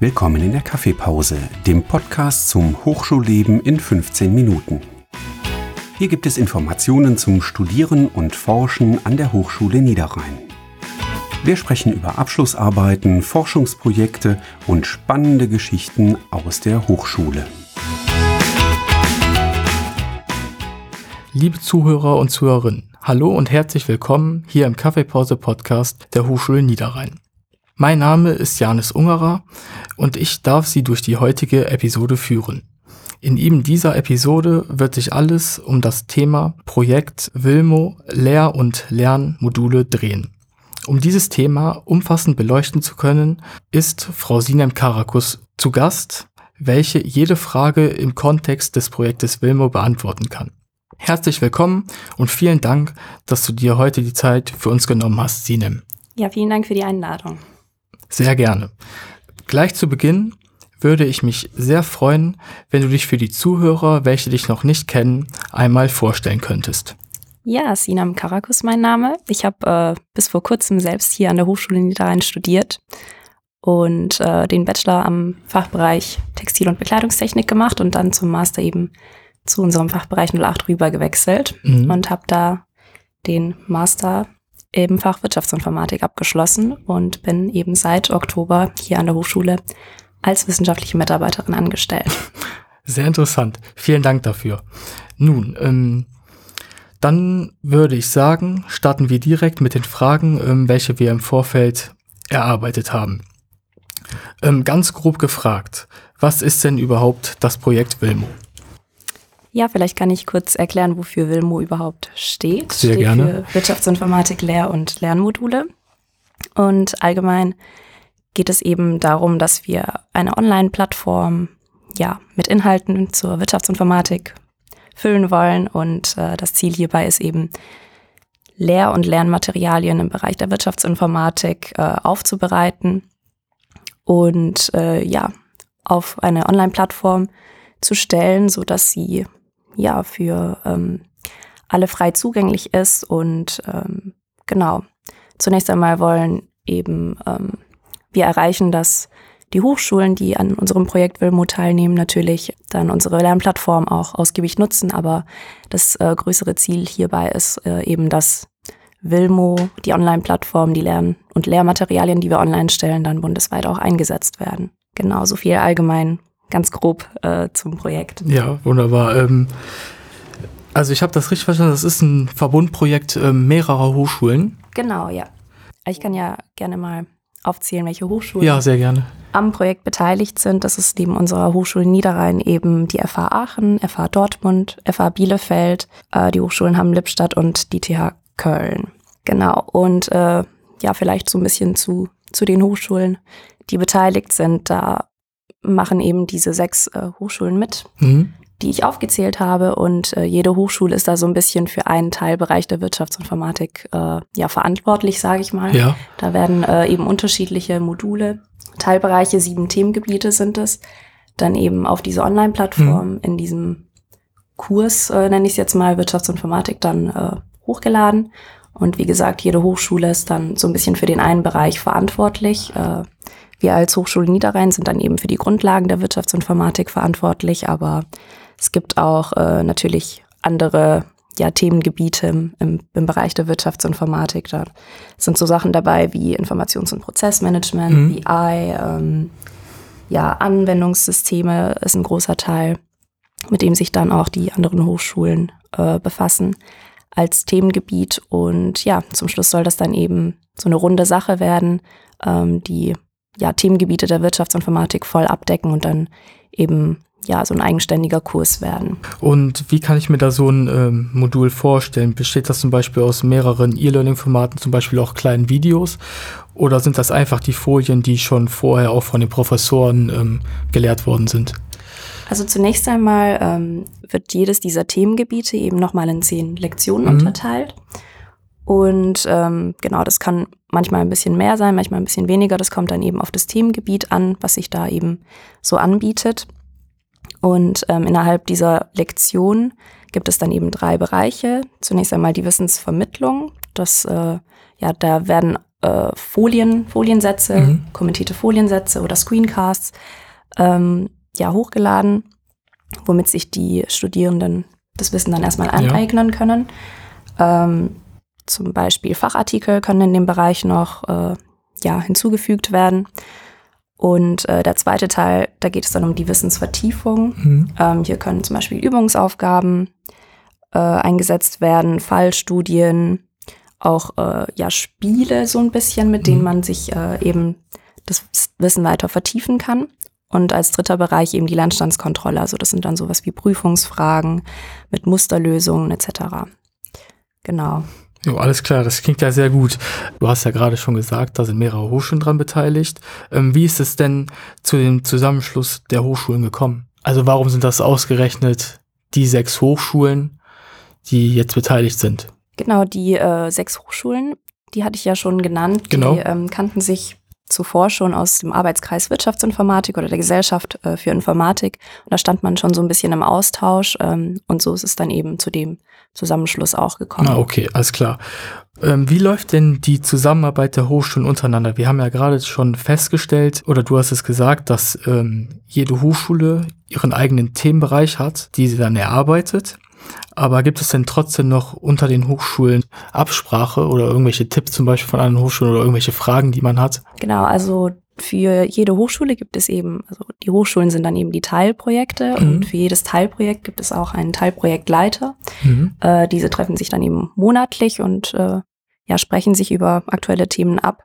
Willkommen in der Kaffeepause, dem Podcast zum Hochschulleben in 15 Minuten. Hier gibt es Informationen zum Studieren und Forschen an der Hochschule Niederrhein. Wir sprechen über Abschlussarbeiten, Forschungsprojekte und spannende Geschichten aus der Hochschule. Liebe Zuhörer und Zuhörerinnen, hallo und herzlich willkommen hier im Kaffeepause Podcast der Hochschule Niederrhein. Mein Name ist Janis Ungerer und ich darf Sie durch die heutige Episode führen. In eben dieser Episode wird sich alles um das Thema Projekt Wilmo Lehr- und Lernmodule drehen. Um dieses Thema umfassend beleuchten zu können, ist Frau Sinem Karakus zu Gast, welche jede Frage im Kontext des Projektes Wilmo beantworten kann. Herzlich willkommen und vielen Dank, dass du dir heute die Zeit für uns genommen hast, Sinem. Ja, vielen Dank für die Einladung. Sehr gerne. Gleich zu Beginn würde ich mich sehr freuen, wenn du dich für die Zuhörer, welche dich noch nicht kennen, einmal vorstellen könntest. Ja, Sinam Karakus mein Name. Ich habe äh, bis vor kurzem selbst hier an der Hochschule Niederrhein studiert und äh, den Bachelor am Fachbereich Textil- und Bekleidungstechnik gemacht und dann zum Master eben zu unserem Fachbereich 08 rüber gewechselt mhm. und habe da den Master im Fach Wirtschaftsinformatik abgeschlossen und bin eben seit Oktober hier an der Hochschule als wissenschaftliche Mitarbeiterin angestellt. Sehr interessant. Vielen Dank dafür. Nun, ähm, dann würde ich sagen, starten wir direkt mit den Fragen, ähm, welche wir im Vorfeld erarbeitet haben. Ähm, ganz grob gefragt, was ist denn überhaupt das Projekt Wilmo? Ja, vielleicht kann ich kurz erklären, wofür Wilmo überhaupt steht. Sehr steht gerne. Für Wirtschaftsinformatik, Lehr- und Lernmodule. Und allgemein geht es eben darum, dass wir eine Online-Plattform ja, mit Inhalten zur Wirtschaftsinformatik füllen wollen. Und äh, das Ziel hierbei ist eben, Lehr- und Lernmaterialien im Bereich der Wirtschaftsinformatik äh, aufzubereiten und äh, ja, auf eine Online-Plattform zu stellen, so dass sie ja für ähm, alle frei zugänglich ist. Und ähm, genau, zunächst einmal wollen eben ähm, wir erreichen, dass die Hochschulen, die an unserem Projekt Wilmo teilnehmen, natürlich dann unsere Lernplattform auch ausgiebig nutzen. Aber das äh, größere Ziel hierbei ist äh, eben, dass Wilmo, die Online-Plattform, die Lern- und Lehrmaterialien, die wir online stellen, dann bundesweit auch eingesetzt werden. Genau, so viel allgemein ganz grob äh, zum Projekt. Ja, wunderbar. Ähm, also ich habe das richtig verstanden, das ist ein Verbundprojekt äh, mehrerer Hochschulen. Genau, ja. Ich kann ja gerne mal aufzählen, welche Hochschulen ja, sehr gerne. am Projekt beteiligt sind. Das ist neben unserer Hochschule Niederrhein eben die FH Aachen, FH Dortmund, FH Bielefeld, äh, die Hochschulen Hamm-Lippstadt und die TH Köln. Genau. Und äh, ja, vielleicht so ein bisschen zu, zu den Hochschulen, die beteiligt sind. Da machen eben diese sechs äh, Hochschulen mit, mhm. die ich aufgezählt habe. Und äh, jede Hochschule ist da so ein bisschen für einen Teilbereich der Wirtschaftsinformatik äh, ja verantwortlich, sage ich mal. Ja. Da werden äh, eben unterschiedliche Module, Teilbereiche, sieben Themengebiete sind es, dann eben auf diese Online-Plattform mhm. in diesem Kurs, äh, nenne ich es jetzt mal, Wirtschaftsinformatik, dann äh, hochgeladen. Und wie gesagt, jede Hochschule ist dann so ein bisschen für den einen Bereich verantwortlich. Wir als Hochschule Niederrhein sind dann eben für die Grundlagen der Wirtschaftsinformatik verantwortlich, aber es gibt auch äh, natürlich andere ja, Themengebiete im, im, im, Bereich der Wirtschaftsinformatik. Da sind so Sachen dabei wie Informations- und Prozessmanagement, mhm. BI, ähm, ja, Anwendungssysteme ist ein großer Teil, mit dem sich dann auch die anderen Hochschulen äh, befassen als Themengebiet. Und ja, zum Schluss soll das dann eben so eine runde Sache werden, ähm, die ja, Themengebiete der Wirtschaftsinformatik voll abdecken und dann eben ja, so ein eigenständiger Kurs werden. Und wie kann ich mir da so ein ähm, Modul vorstellen? Besteht das zum Beispiel aus mehreren E-Learning-Formaten, zum Beispiel auch kleinen Videos? Oder sind das einfach die Folien, die schon vorher auch von den Professoren ähm, gelehrt worden sind? Also zunächst einmal ähm, wird jedes dieser Themengebiete eben nochmal in zehn Lektionen mhm. unterteilt. Und ähm, genau, das kann manchmal ein bisschen mehr sein, manchmal ein bisschen weniger. Das kommt dann eben auf das Themengebiet an, was sich da eben so anbietet. Und ähm, innerhalb dieser Lektion gibt es dann eben drei Bereiche. Zunächst einmal die Wissensvermittlung. Das, äh, ja, da werden äh, Folien, Foliensätze, mhm. kommentierte Foliensätze oder Screencasts ähm, ja, hochgeladen, womit sich die Studierenden das Wissen dann erstmal aneignen ja. können. Ähm, zum Beispiel Fachartikel können in dem Bereich noch äh, ja, hinzugefügt werden. Und äh, der zweite Teil, da geht es dann um die Wissensvertiefung. Mhm. Ähm, hier können zum Beispiel Übungsaufgaben äh, eingesetzt werden, Fallstudien, auch äh, ja Spiele so ein bisschen, mit denen mhm. man sich äh, eben das Wissen weiter vertiefen kann. Und als dritter Bereich eben die Lernstandskontrolle. Also das sind dann sowas wie Prüfungsfragen mit Musterlösungen etc. Genau. Jo, alles klar, das klingt ja sehr gut. Du hast ja gerade schon gesagt, da sind mehrere Hochschulen dran beteiligt. Ähm, wie ist es denn zu dem Zusammenschluss der Hochschulen gekommen? Also warum sind das ausgerechnet die sechs Hochschulen, die jetzt beteiligt sind? Genau, die äh, sechs Hochschulen, die hatte ich ja schon genannt. Genau. Die ähm, kannten sich zuvor schon aus dem Arbeitskreis Wirtschaftsinformatik oder der Gesellschaft äh, für Informatik. Und da stand man schon so ein bisschen im Austausch ähm, und so ist es dann eben zu dem Zusammenschluss auch gekommen. Ah, okay, alles klar. Ähm, wie läuft denn die Zusammenarbeit der Hochschulen untereinander? Wir haben ja gerade schon festgestellt, oder du hast es gesagt, dass ähm, jede Hochschule ihren eigenen Themenbereich hat, die sie dann erarbeitet. Aber gibt es denn trotzdem noch unter den Hochschulen Absprache oder irgendwelche Tipps zum Beispiel von anderen Hochschulen oder irgendwelche Fragen, die man hat? Genau, also für jede Hochschule gibt es eben, also die Hochschulen sind dann eben die Teilprojekte mhm. und für jedes Teilprojekt gibt es auch einen Teilprojektleiter. Mhm. Äh, diese treffen sich dann eben monatlich und äh, ja, sprechen sich über aktuelle Themen ab.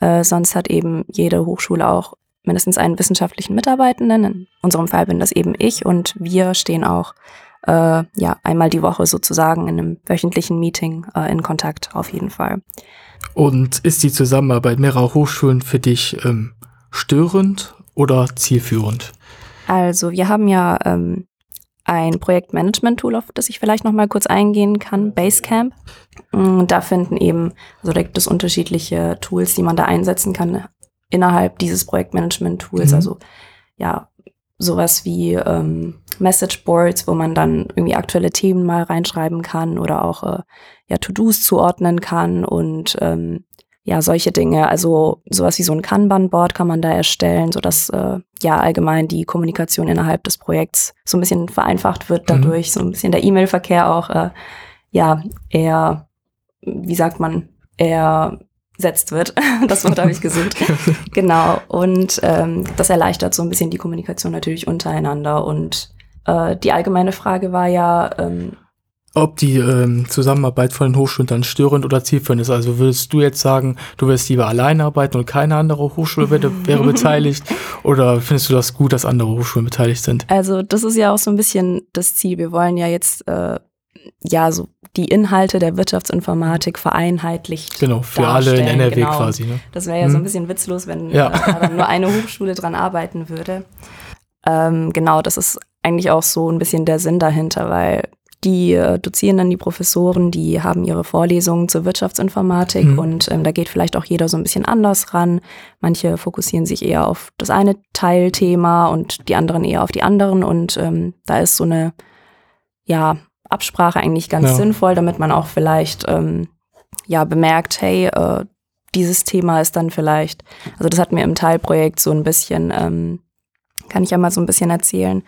Äh, sonst hat eben jede Hochschule auch mindestens einen wissenschaftlichen Mitarbeitenden. In unserem Fall bin das eben ich und wir stehen auch äh, ja einmal die Woche sozusagen in einem wöchentlichen Meeting äh, in Kontakt auf jeden Fall. Und ist die Zusammenarbeit mehrerer Hochschulen für dich ähm, störend oder zielführend? Also wir haben ja ähm, ein Projektmanagement-Tool, auf das ich vielleicht noch mal kurz eingehen kann, Basecamp. Mm, da finden eben, also da gibt es unterschiedliche Tools, die man da einsetzen kann innerhalb dieses Projektmanagement-Tools. Mhm. Also ja, sowas wie ähm, Message Boards, wo man dann irgendwie aktuelle Themen mal reinschreiben kann oder auch äh, ja To-Dos zuordnen kann und ähm, ja solche Dinge. Also sowas wie so ein Kanban-Board kann man da erstellen, so dass äh, ja allgemein die Kommunikation innerhalb des Projekts so ein bisschen vereinfacht wird mhm. dadurch, mhm. so ein bisschen der E-Mail-Verkehr auch äh, ja eher, wie sagt man, eher setzt wird. Das Wort habe ich gesucht. genau. Und ähm, das erleichtert so ein bisschen die Kommunikation natürlich untereinander. Und äh, die allgemeine Frage war ja, ähm, ob die ähm, Zusammenarbeit von den Hochschulen dann störend oder zielführend ist. Also würdest du jetzt sagen, du wirst lieber alleine arbeiten und keine andere Hochschule wäre, wäre beteiligt? Oder findest du das gut, dass andere Hochschulen beteiligt sind? Also das ist ja auch so ein bisschen das Ziel. Wir wollen ja jetzt äh, ja so die Inhalte der Wirtschaftsinformatik vereinheitlicht. Genau, für alle in NRW genau. quasi. Ne? Das wäre ja hm. so ein mhm. bisschen witzlos, wenn ja. äh, nur eine Hochschule dran arbeiten würde. Ähm, genau, das ist eigentlich auch so ein bisschen der Sinn dahinter, weil die äh, Dozierenden, die Professoren, die haben ihre Vorlesungen zur Wirtschaftsinformatik mhm. und ähm, da geht vielleicht auch jeder so ein bisschen anders ran. Manche fokussieren sich eher auf das eine Teilthema und die anderen eher auf die anderen und ähm, da ist so eine ja Absprache eigentlich ganz ja. sinnvoll, damit man auch vielleicht ähm, ja bemerkt, hey, äh, dieses Thema ist dann vielleicht, also das hat mir im Teilprojekt so ein bisschen, ähm, kann ich ja mal so ein bisschen erzählen.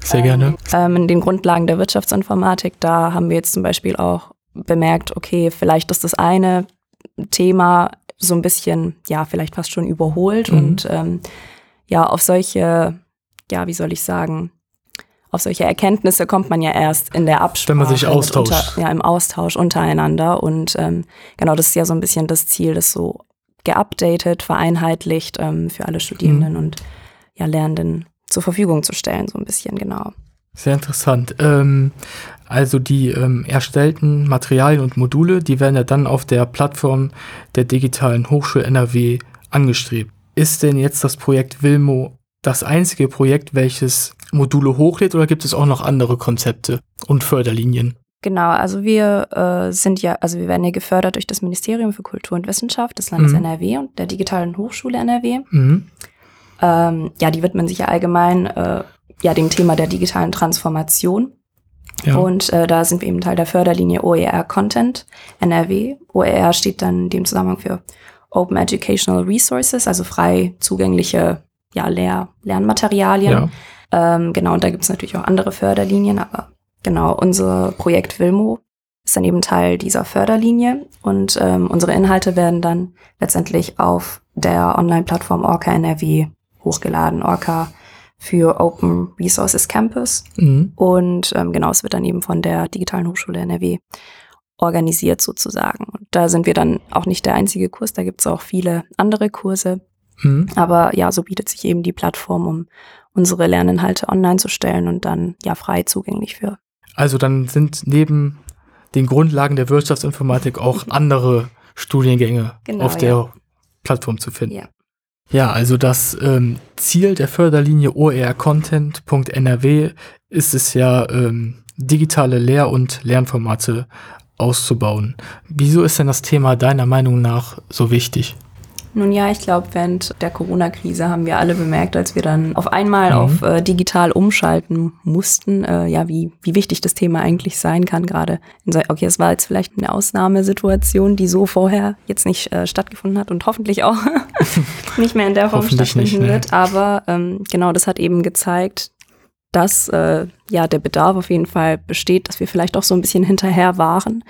Sehr gerne. Ähm, in den Grundlagen der Wirtschaftsinformatik, da haben wir jetzt zum Beispiel auch bemerkt, okay, vielleicht ist das eine Thema so ein bisschen, ja, vielleicht fast schon überholt mhm. und ähm, ja, auf solche, ja, wie soll ich sagen, auf solche Erkenntnisse kommt man ja erst in der Absprache. Wenn man sich austauscht. Unter, ja, im Austausch untereinander. Und ähm, genau, das ist ja so ein bisschen das Ziel, das so geupdatet, vereinheitlicht ähm, für alle Studierenden mhm. und ja, Lernenden zur Verfügung zu stellen, so ein bisschen, genau. Sehr interessant. Ähm, also die ähm, erstellten Materialien und Module, die werden ja dann auf der Plattform der digitalen Hochschule NRW angestrebt. Ist denn jetzt das Projekt Wilmo das einzige Projekt, welches Module hochlädt oder gibt es auch noch andere Konzepte und Förderlinien? Genau, also wir äh, sind ja, also wir werden ja gefördert durch das Ministerium für Kultur und Wissenschaft des Landes mhm. NRW und der Digitalen Hochschule NRW. Mhm. Ähm, ja, die widmen sich ja allgemein äh, ja dem Thema der digitalen Transformation. Ja. Und äh, da sind wir eben Teil der Förderlinie OER Content NRW. OER steht dann in dem Zusammenhang für Open Educational Resources, also frei zugängliche ja, Lehr Lernmaterialien. Ja. Ähm, genau, und da gibt es natürlich auch andere Förderlinien, aber genau, unser Projekt Wilmo ist dann eben Teil dieser Förderlinie und ähm, unsere Inhalte werden dann letztendlich auf der Online-Plattform Orca NRW hochgeladen. Orca für Open Resources Campus. Mhm. Und ähm, genau, es wird dann eben von der Digitalen Hochschule NRW organisiert sozusagen. Und da sind wir dann auch nicht der einzige Kurs, da gibt es auch viele andere Kurse. Mhm. Aber ja, so bietet sich eben die Plattform, um unsere Lerninhalte online zu stellen und dann ja frei zugänglich für. Also dann sind neben den Grundlagen der Wirtschaftsinformatik auch andere Studiengänge genau, auf der ja. Plattform zu finden. Ja. Ja, also das ähm, Ziel der Förderlinie OER-Content.nrw ist es ja, ähm, digitale Lehr- und Lernformate auszubauen. Wieso ist denn das Thema deiner Meinung nach so wichtig? Nun ja, ich glaube, während der Corona-Krise haben wir alle bemerkt, als wir dann auf einmal mhm. auf äh, digital umschalten mussten, äh, ja, wie, wie wichtig das Thema eigentlich sein kann, gerade so, okay, es war jetzt vielleicht eine Ausnahmesituation, die so vorher jetzt nicht äh, stattgefunden hat und hoffentlich auch nicht mehr in der Form stattfinden wird. Aber ähm, genau, das hat eben gezeigt, dass äh, ja der Bedarf auf jeden Fall besteht, dass wir vielleicht auch so ein bisschen hinterher waren.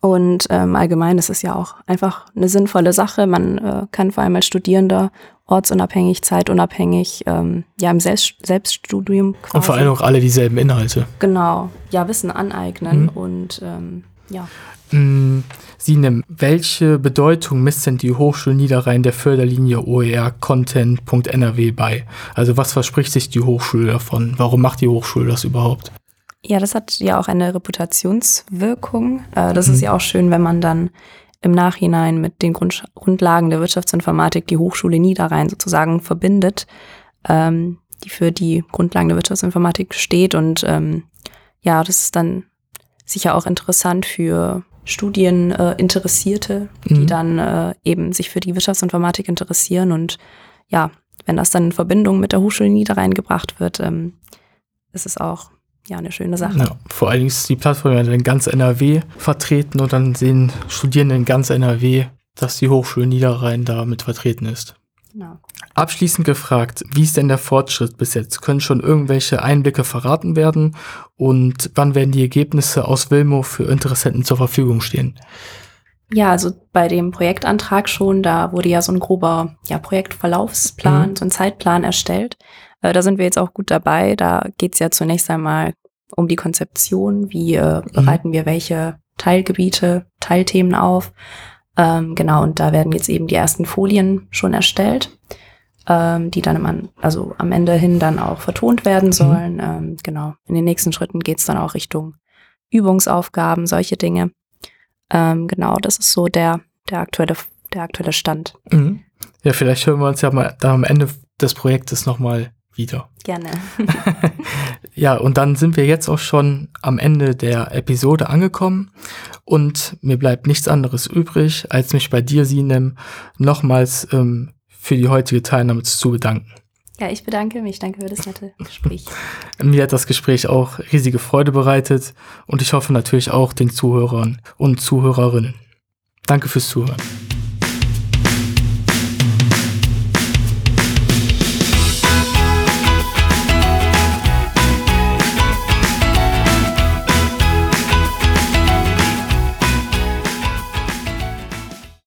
Und ähm, allgemein ist es ja auch einfach eine sinnvolle Sache. Man äh, kann vor allem als Studierender ortsunabhängig, zeitunabhängig, ähm, ja im Selbst Selbststudium quasi. Und vor allem auch alle dieselben Inhalte. Genau, ja, Wissen aneignen mhm. und ähm, ja. Mm, Sinem, welche Bedeutung misst denn die Hochschule Niederrhein der Förderlinie OER Content.nrw bei? Also was verspricht sich die Hochschule davon? Warum macht die Hochschule das überhaupt? Ja, das hat ja auch eine Reputationswirkung. Äh, das mhm. ist ja auch schön, wenn man dann im Nachhinein mit den Grund Grundlagen der Wirtschaftsinformatik die Hochschule Niederrhein sozusagen verbindet, ähm, die für die Grundlagen der Wirtschaftsinformatik steht. Und ähm, ja, das ist dann sicher auch interessant für Studieninteressierte, äh, die mhm. dann äh, eben sich für die Wirtschaftsinformatik interessieren. Und ja, wenn das dann in Verbindung mit der Hochschule Niederrhein gebracht wird, ähm, ist es auch ja eine schöne Sache. Ja, vor allen Dingen ist die Plattform ja in ganz NRW vertreten und dann sehen Studierende in ganz NRW, dass die Hochschule Niederrhein da mit vertreten ist. Genau. Abschließend gefragt, wie ist denn der Fortschritt bis jetzt? Können schon irgendwelche Einblicke verraten werden? Und wann werden die Ergebnisse aus Wilmo für Interessenten zur Verfügung stehen? Ja, also bei dem Projektantrag schon, da wurde ja so ein grober ja, Projektverlaufsplan, mhm. so ein Zeitplan erstellt. Äh, da sind wir jetzt auch gut dabei. Da geht es ja zunächst einmal um die Konzeption, wie äh, mhm. bereiten wir welche Teilgebiete, Teilthemen auf. Ähm, genau, und da werden jetzt eben die ersten Folien schon erstellt ähm, die dann am, also am Ende hin dann auch vertont werden mhm. sollen. Mhm. Ähm, genau. In den nächsten Schritten geht es dann auch Richtung Übungsaufgaben, solche Dinge. Ähm, genau, das ist so der, der aktuelle, der aktuelle Stand. Mhm. Ja, vielleicht hören wir uns ja mal da am Ende des Projektes nochmal wieder. Gerne. ja, und dann sind wir jetzt auch schon am Ende der Episode angekommen und mir bleibt nichts anderes übrig, als mich bei dir, Sinem, nochmals ähm, für die heutige Teilnahme zu bedanken. Ja, ich bedanke mich. Danke für das nette Gespräch. Mir hat das Gespräch auch riesige Freude bereitet und ich hoffe natürlich auch den Zuhörern und Zuhörerinnen. Danke fürs Zuhören.